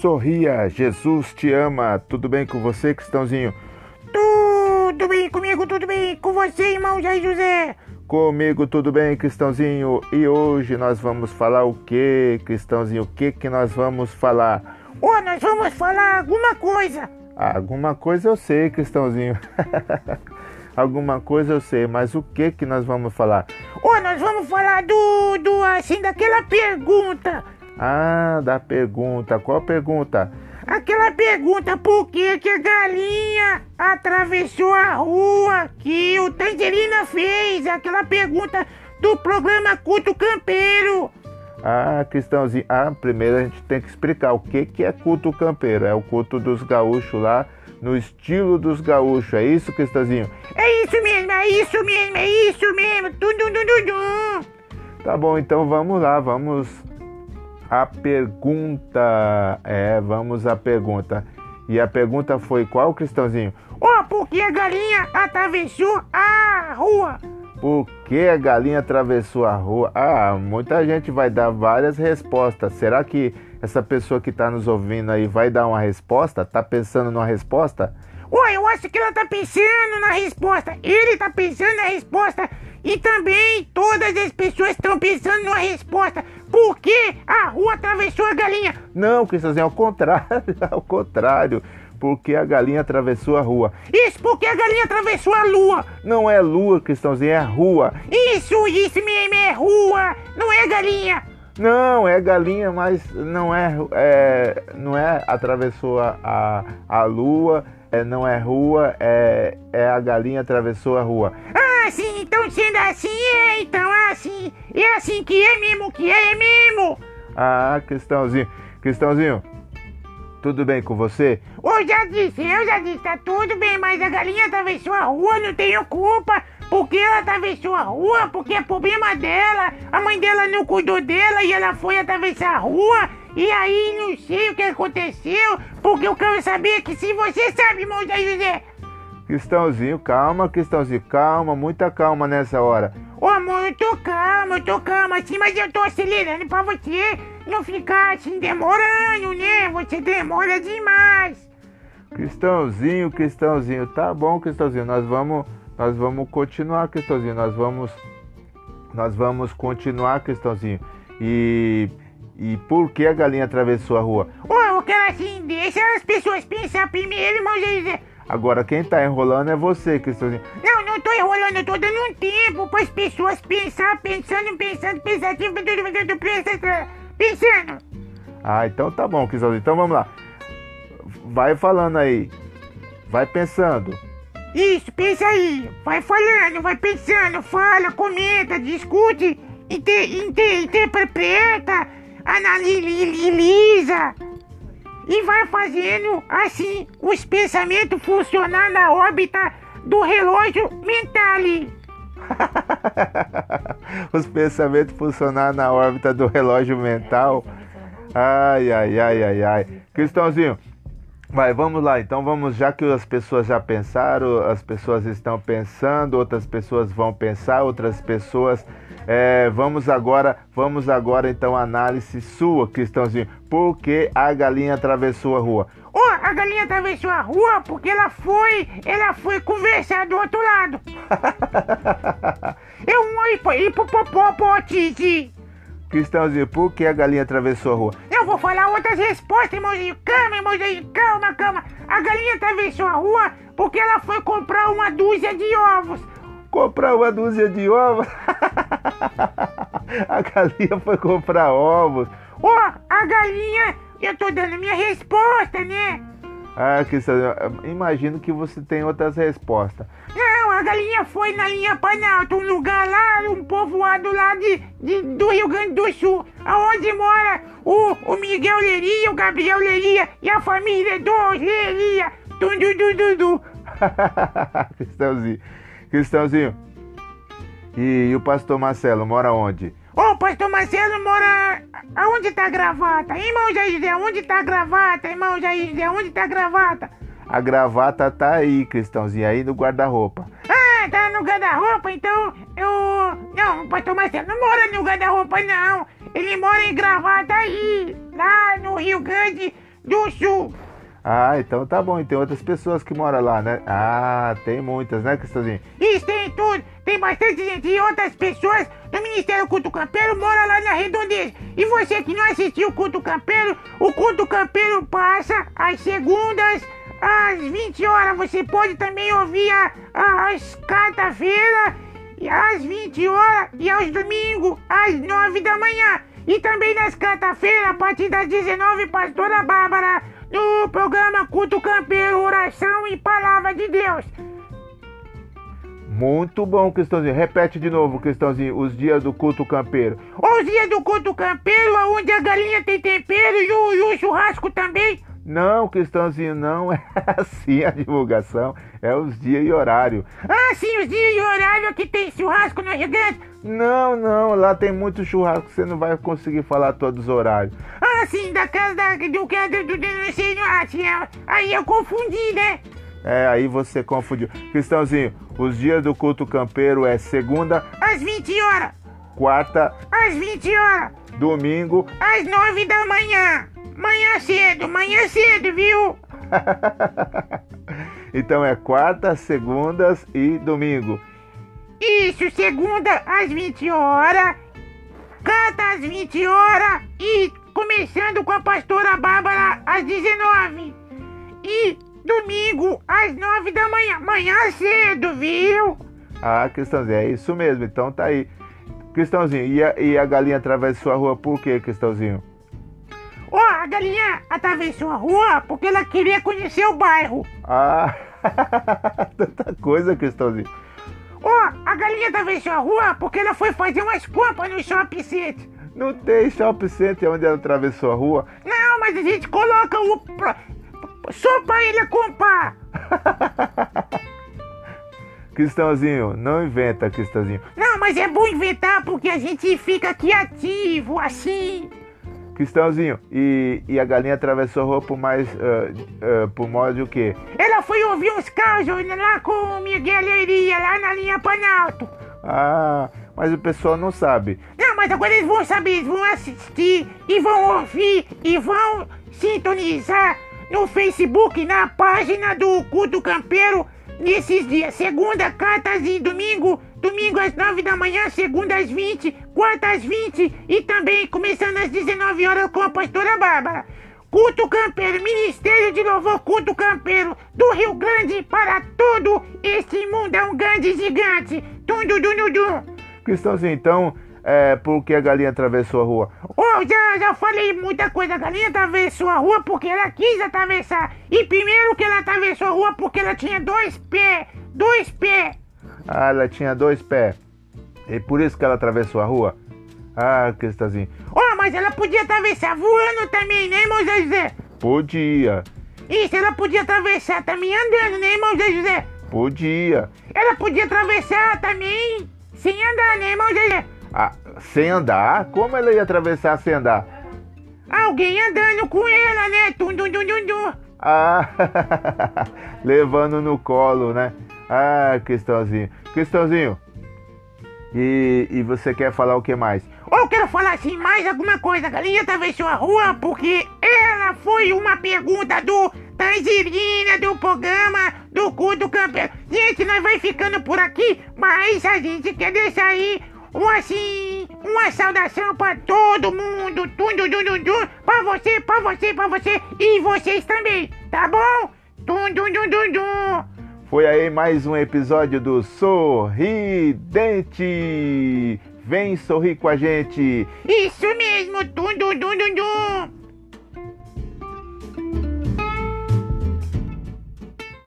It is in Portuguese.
Sorria, Jesus te ama. Tudo bem com você, Cristãozinho? Tudo bem comigo, tudo bem com você, irmão Jair José? Comigo tudo bem, Cristãozinho? E hoje nós vamos falar o que, Cristãozinho? O que que nós vamos falar? Ô, nós vamos falar alguma coisa. Alguma coisa eu sei, Cristãozinho. alguma coisa eu sei, mas o que que nós vamos falar? Ô, nós vamos falar do, do, assim, daquela pergunta. Ah, da pergunta. Qual pergunta? Aquela pergunta por que que a galinha atravessou a rua que o Tangerina fez. Aquela pergunta do programa Culto Campeiro. Ah, Cristãozinho. Ah, primeiro a gente tem que explicar o que que é culto campeiro. É o culto dos gaúchos lá, no estilo dos gaúchos. É isso, Cristãozinho? É isso mesmo, é isso mesmo, é isso mesmo. Tum, tum, tum, tum, tum. Tá bom, então vamos lá, vamos à pergunta. É, vamos à pergunta. E a pergunta foi qual, Cristãozinho? Ó, por que a galinha atravessou a rua? Por que a galinha atravessou a rua? Ah, muita gente vai dar várias respostas. Será que essa pessoa que está nos ouvindo aí vai dar uma resposta? Tá pensando numa resposta? Ó, eu acho que ela tá pensando na resposta. Ele tá pensando na resposta. E também todas as pessoas estão pensando na resposta. Por que a rua atravessou a galinha? Não, Cristãozinho, ao contrário, ao contrário. Porque a galinha atravessou a rua. Isso, porque a galinha atravessou a lua. Não é lua, Cristãozinho, é rua. Isso, isso mesmo, é rua. Não é galinha. Não, é galinha, mas não é, é não é atravessou a, a, a lua, é, não é rua, é, é a galinha atravessou a rua. Ah, sim, então sendo assim, é, então é assim. É assim que é mesmo, que é, é mesmo. Ah, Cristãozinho, Cristãozinho, tudo bem com você? Eu já disse, eu já disse, tá tudo bem, mas a galinha atravessou a rua, não tenho culpa. Porque ela atravessou a rua, porque é problema dela. A mãe dela não cuidou dela e ela foi atravessar a rua. E aí não sei o que aconteceu, porque eu quero saber que se você sabe, irmão José. Cristãozinho, calma, Cristãozinho, calma, muita calma nessa hora. Ô amor, eu tô calma, eu tô calma assim, mas eu tô acelerando pra você não ficar assim demorando, né? Você demora demais. Cristãozinho, Cristãozinho, tá bom, Cristãozinho, nós vamos, nós vamos continuar, Cristãozinho, nós vamos, nós vamos continuar, Cristãozinho. E, e por que a galinha atravessou a rua? Ô, eu quero assim, deixa as pessoas pensar primeiro, irmão José. Agora quem tá enrolando é você, Cristãozinho. Não, não tô enrolando, eu tô dando um tempo para as pessoas pensar, pensando, pensando, pensativo, pensando. Ah, então tá bom, Cristãozinho. Então vamos lá. Vai falando aí. Vai pensando. Isso, pensa aí. Vai falando, vai pensando, fala, comenta, discute, inter, inter, interpreta, analisa. E vai fazendo assim os pensamentos funcionar na órbita do relógio mental. Os pensamentos funcionar na órbita do relógio mental. Ai, ai, ai, ai, ai. Cristãozinho, vai, vamos lá. Então vamos, já que as pessoas já pensaram, as pessoas estão pensando, outras pessoas vão pensar, outras pessoas. É, vamos agora, vamos agora então análise sua, Cristãozinho. Por que a galinha atravessou a rua? Oh, a galinha atravessou a rua porque ela foi, ela foi conversar do outro lado. Eu popopó, Titi. Cristãozinho, por que a galinha atravessou a rua? Eu vou falar outras respostas, irmãozinho. Calma, irmãozinho. Calma, calma. A galinha atravessou a rua porque ela foi comprar uma dúzia de ovos. Comprar uma dúzia de ovos? a galinha foi comprar ovos. Ó, oh, a galinha, eu tô dando minha resposta, né? Ah, Cristãozinho, imagino que você tem outras respostas. Não, a galinha foi na linha Planalto, um lugar lá, um povoado lá de, de, do Rio Grande do Sul, aonde mora o, o Miguel Leria, o Gabriel Leria e a família dos Leria. Tum, du, du, du, du. Cristãozinho, Cristãozinho. E, e o pastor Marcelo mora onde? Ô, o pastor Marcelo mora. Aonde tá a gravata? Irmão Jair, onde tá a gravata? Irmão Jair, onde tá a gravata? A gravata tá aí, Cristãozinho, aí no guarda-roupa. Ah, tá no guarda-roupa, então eu. Não, o pastor Marcelo não mora no guarda-roupa, não. Ele mora em gravata aí, lá no Rio Grande do Sul. Ah, então tá bom. E tem outras pessoas que moram lá, né? Ah, tem muitas, né, Cristãozinho? Isso tem tudo. Tem bastante gente e outras pessoas do Ministério Culto Campeiro moram lá na Redondeza. E você que não assistiu o Culto Campeiro, o Culto Campeiro passa às segundas às 20 horas. Você pode também ouvir a, a, às quarta-feira às 20 horas e aos domingos às 9 da manhã. E também nas quarta-feira, a partir das 19, Pastora Bárbara no programa Culto Campeiro, Oração e Palavra de Deus. Muito bom, Cristãozinho. Repete de novo, Cristãozinho, os dias do culto campeiro. Os dias do culto campeiro, onde a galinha tem tempero e o, e o churrasco também. Não, Cristãozinho, não é assim a divulgação. É os dias e horário. Ah, sim, os dias e horário que tem churrasco no gigante. Não, não, lá tem muito churrasco, você não vai conseguir falar todos os horários. Ah, sim, da casa da, do que do, sei, assim, aí eu confundi, né? É, aí você confundiu. Cristãozinho, os dias do culto campeiro é segunda às 20 horas, quarta às 20 horas, domingo às 9 da manhã. Manhã cedo, manhã cedo, viu? então é quarta, segundas e domingo. Isso, segunda às 20 horas, quarta às 20 horas e começando com a pastora Bárbara às 19. E domingo às 9 da manhã. Manhã cedo, viu? Ah, Cristãozinho, é isso mesmo. Então tá aí. Cristãozinho, e a, e a galinha atravessou a rua por quê, Cristãozinho? Galinha atravessou a rua porque ela queria conhecer o bairro. Ah, tanta coisa, Cristãozinho. Ó, oh, a galinha atravessou a rua porque ela foi fazer umas compras no shopping center. Não tem shopping center onde ela atravessou a rua? Não, mas a gente coloca o... Só pra ele comprar. Cristãozinho, não inventa, Cristãozinho. Não, mas é bom inventar porque a gente fica criativo, assim. Cristãozinho, e, e a galinha atravessou a rua por mais. Uh, uh, por modo o quê? Ela foi ouvir uns casos lá com o Miguel Leiria, lá na linha Panalto. Ah, mas o pessoal não sabe. Não, mas agora eles vão saber, eles vão assistir e vão ouvir e vão sintonizar no Facebook, na página do Culto Campeiro nesses dias. Segunda, cartas e domingo. Domingo às 9 da manhã, segunda às 20, quarta às 20 e também começando às 19 horas com a pastora Bárbara. Culto Campeiro, Ministério de Louvor Culto Campeiro, do Rio Grande para todo este mundo é um grande gigante. Tum, dum, dum, dum. Cristãozinho, então, é porque a galinha atravessou a rua? Oh, já, já falei muita coisa. A galinha atravessou a rua porque ela quis atravessar. E primeiro que ela atravessou a rua porque ela tinha dois pés. Dois pés. Ah, ela tinha dois pés. E por isso que ela atravessou a rua? Ah, Cristãozinho. Oh, mas ela podia atravessar voando também, né, irmão José? Podia. Isso, ela podia atravessar também andando, né, irmão José? Podia. Ela podia atravessar também sem andar, né, irmão José? Ah, sem andar? Como ela ia atravessar sem andar? Alguém andando com ela, né? Tum, dum, dum, dum, dum. Ah, levando no colo, né? Ah, Cristãozinho. Cristãozinho, e, e você quer falar o que mais? Eu quero falar assim mais alguma coisa. A galinha atravessou a rua porque ela foi uma pergunta do Tangerina do programa do Culto Campeão. Gente, nós vai ficando por aqui, mas a gente quer deixar aí um assim, uma saudação para todo mundo, tudo, tudo, tudo, para você, para você, para você e vocês também, tá bom? Tum, tum, tum. Foi aí mais um episódio do Sorridente. Vem sorrir com a gente. Isso mesmo, tum, tum, tum.